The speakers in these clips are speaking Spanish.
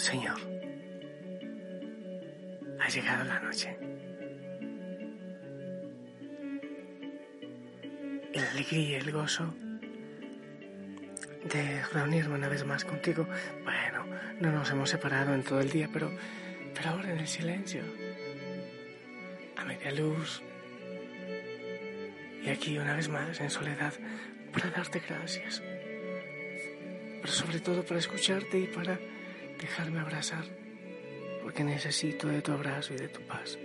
Señor, ha llegado la noche. La alegría y el gozo de reunirme una vez más contigo. Bueno, no nos hemos separado en todo el día, pero, pero ahora en el silencio, a media luz, y aquí una vez más en soledad para darte gracias, pero sobre todo para escucharte y para dejarme abrazar, porque necesito de tu abrazo y de tu paz.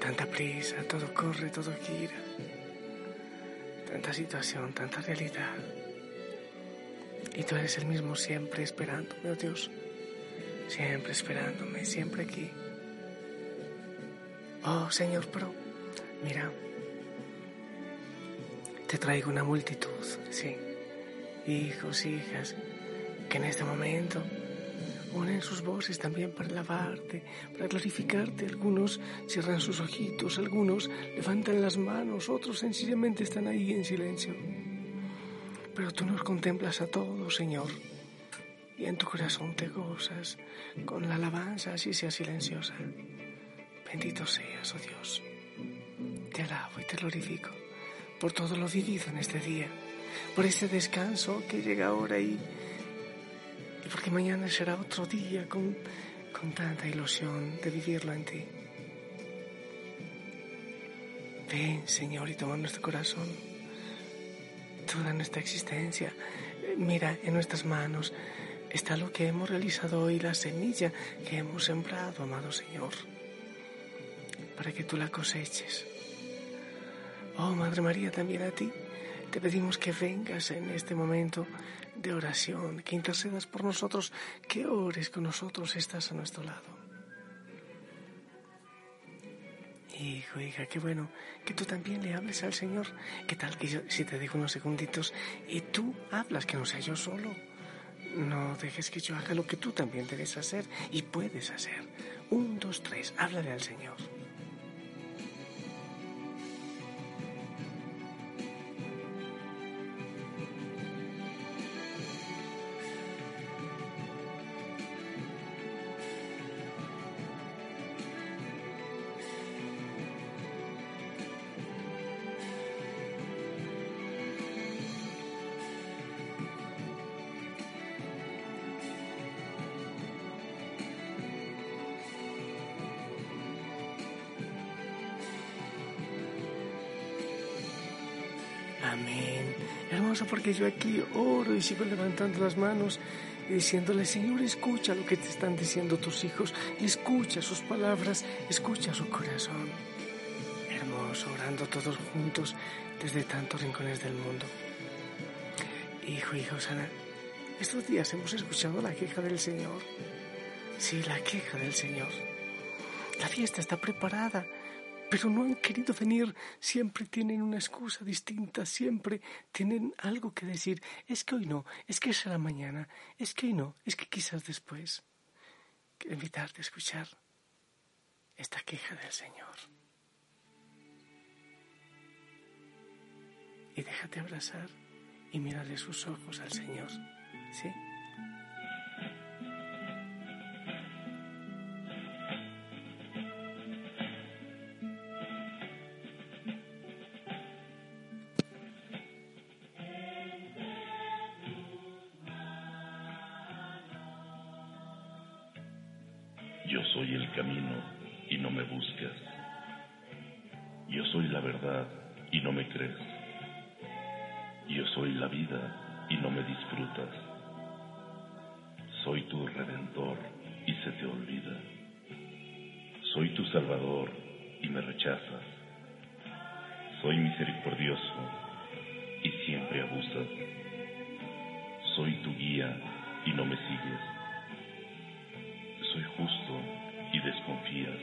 Tanta prisa, todo corre, todo gira. Tanta situación, tanta realidad. Y tú eres el mismo siempre esperándome, oh Dios. Siempre esperándome, siempre aquí. Oh Señor, pero mira, te traigo una multitud, sí, hijos, hijas, que en este momento unen sus voces también para alabarte, para glorificarte. Algunos cierran sus ojitos, algunos levantan las manos, otros sencillamente están ahí en silencio. Pero tú nos contemplas a todos, Señor, y en tu corazón te gozas con la alabanza, así sea silenciosa. Bendito seas, oh Dios. Te alabo y te glorifico por todo lo vivido en este día, por este descanso que llega ahora y, y porque mañana será otro día con, con tanta ilusión de vivirlo en ti. Ven, Señor, y toma nuestro corazón, toda nuestra existencia. Mira, en nuestras manos está lo que hemos realizado hoy, la semilla que hemos sembrado, amado Señor para que tú la coseches. Oh, Madre María, también a ti te pedimos que vengas en este momento de oración, que intercedas por nosotros, que ores con nosotros, estás a nuestro lado. Hijo, hija, qué bueno que tú también le hables al Señor. ¿Qué tal que si te digo unos segunditos y tú hablas, que no sea yo solo? No dejes que yo haga lo que tú también debes hacer y puedes hacer. Un, dos, tres, háblale al Señor. Amén. Hermoso, porque yo aquí oro y sigo levantando las manos y diciéndole, Señor, escucha lo que te están diciendo tus hijos, escucha sus palabras, escucha su corazón. Hermoso, orando todos juntos desde tantos rincones del mundo. Hijo, hijo, Sana, estos días hemos escuchado la queja del Señor. Sí, la queja del Señor. La fiesta está preparada, pero no han querido venir, siempre tienen una excusa distinta, siempre tienen algo que decir. Es que hoy no, es que será mañana, es que hoy no, es que quizás después. Quiero invitarte a escuchar esta queja del Señor. Y déjate abrazar y mirarle sus ojos al Señor, ¿sí? Yo soy el camino y no me buscas. Yo soy la verdad y no me crees. Yo soy la vida y no me disfrutas. Soy tu redentor y se te olvida. Soy tu salvador y me rechazas. Soy misericordioso y siempre abusas. Soy tu guía y no me sigues. Soy justo y desconfías.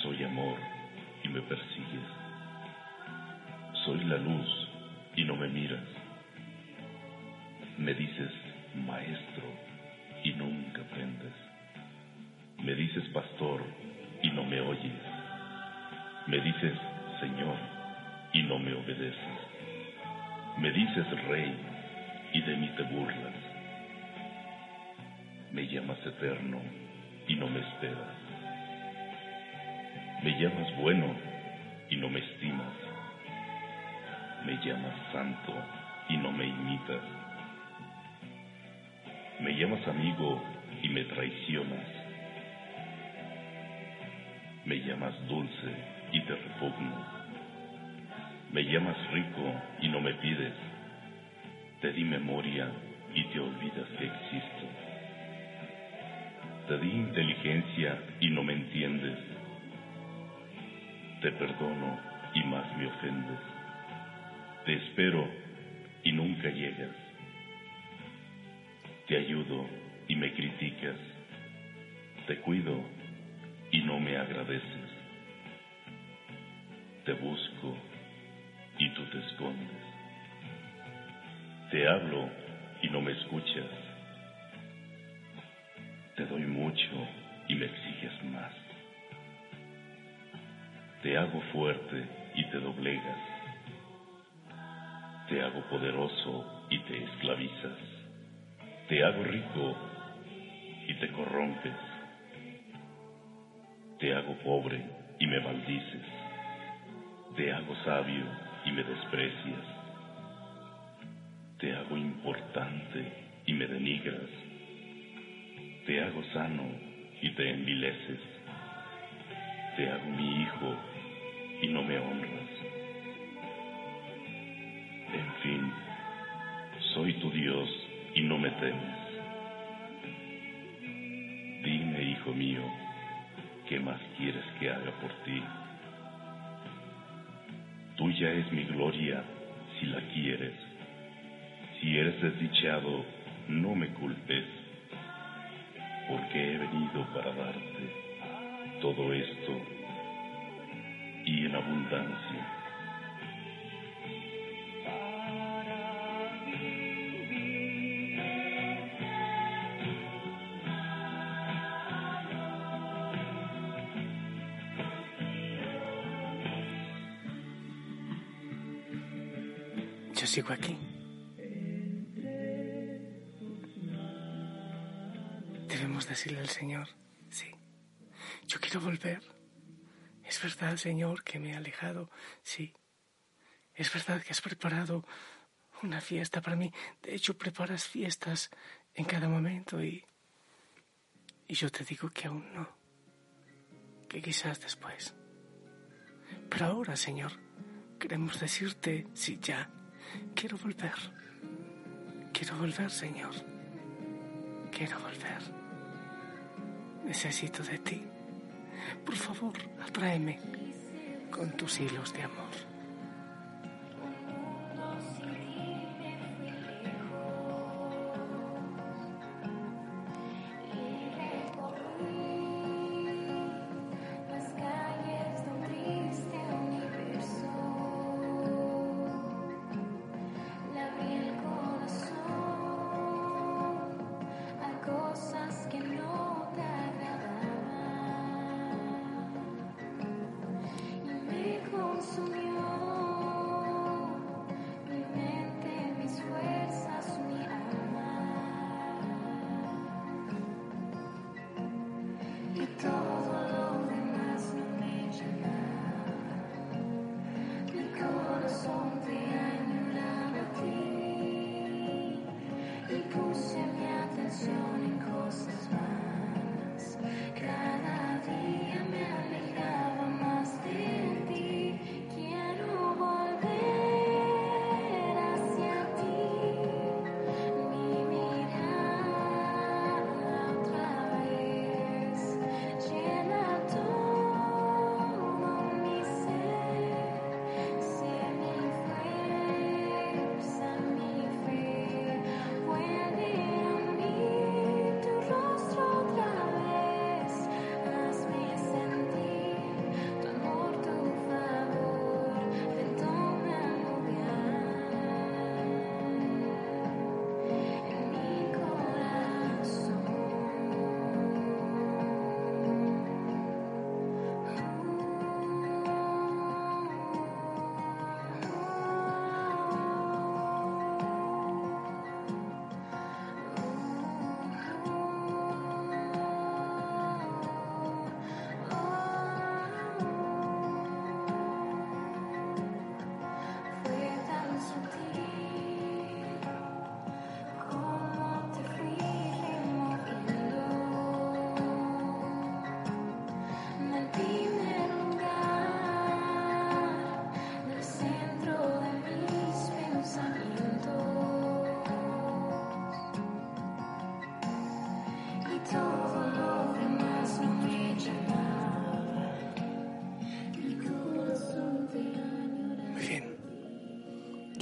Soy amor y me persigues. Soy la luz y no me miras. Me dices maestro y nunca aprendes. Me dices pastor y no me oyes. Me dices Señor y no me obedeces. Me dices rey y de mí te burlas. Me llamas eterno y no me esperas. Me llamas bueno y no me estimas. Me llamas santo y no me imitas. Me llamas amigo y me traicionas. Me llamas dulce y te repugno. Me llamas rico y no me pides. Te di memoria y te olvidas que existo. Te di inteligencia y no me entiendes. Te perdono y más me ofendes. Te espero y nunca llegas. Te ayudo y me criticas. Te cuido y no me agradeces. Te busco y tú te escondes. Te hablo y no me escuchas. Y me exiges más. Te hago fuerte y te doblegas. Te hago poderoso y te esclavizas. Te hago rico y te corrompes. Te hago pobre y me maldices. Te hago sabio y me desprecias. Te hago importante y me denigras. Te hago sano y te envileces. Te hago mi hijo y no me honras. En fin, soy tu Dios y no me temes. Dime, hijo mío, ¿qué más quieres que haga por ti? Tuya es mi gloria si la quieres. Si eres desdichado, no me culpes, para darte todo esto y en abundancia. Yo sigo aquí. Debemos decirle al Señor, sí, yo quiero volver. Es verdad, Señor, que me he alejado, sí. Es verdad que has preparado una fiesta para mí. De hecho, preparas fiestas en cada momento y, y yo te digo que aún no, que quizás después. Pero ahora, Señor, queremos decirte, sí, ya, quiero volver. Quiero volver, Señor. Quiero volver. Necesito de ti. Por favor, atráeme con tus hilos de amor.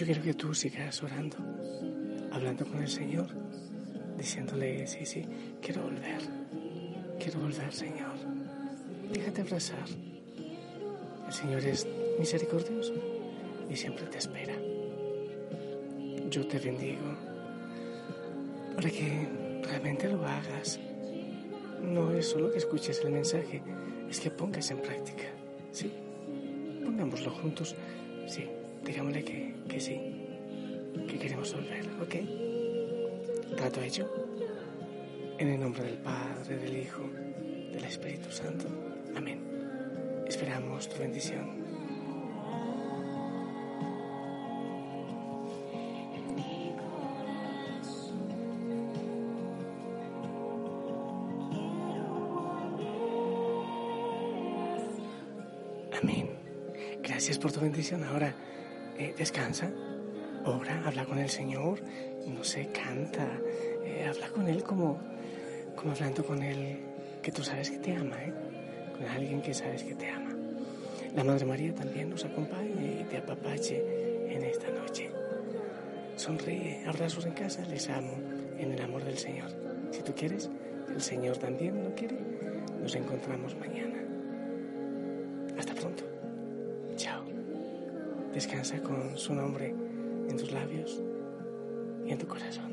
Yo quiero que tú sigas orando, hablando con el Señor, diciéndole, sí, sí, quiero volver, quiero volver, Señor. Déjate abrazar. El Señor es misericordioso y siempre te espera. Yo te bendigo para que realmente lo hagas. No es solo que escuches el mensaje, es que pongas en práctica. ¿Sí? Pongámoslo juntos. Sí, digámosle que, que sí, que queremos volver, ¿ok? Trato hecho. En el nombre del Padre, del Hijo, del Espíritu Santo. Amén. Esperamos tu bendición. Amén. Gracias por tu bendición. Ahora eh, descansa, ora, habla con el Señor, no sé, canta, eh, habla con Él como, como hablando con Él, que tú sabes que te ama, ¿eh? con alguien que sabes que te ama. La Madre María también nos acompañe y te apapache en esta noche. Sonríe, abrazos en casa, les amo en el amor del Señor. Si tú quieres, el Señor también lo quiere. Nos encontramos mañana. Hasta pronto. Descansa con su nombre en tus labios y en tu corazón.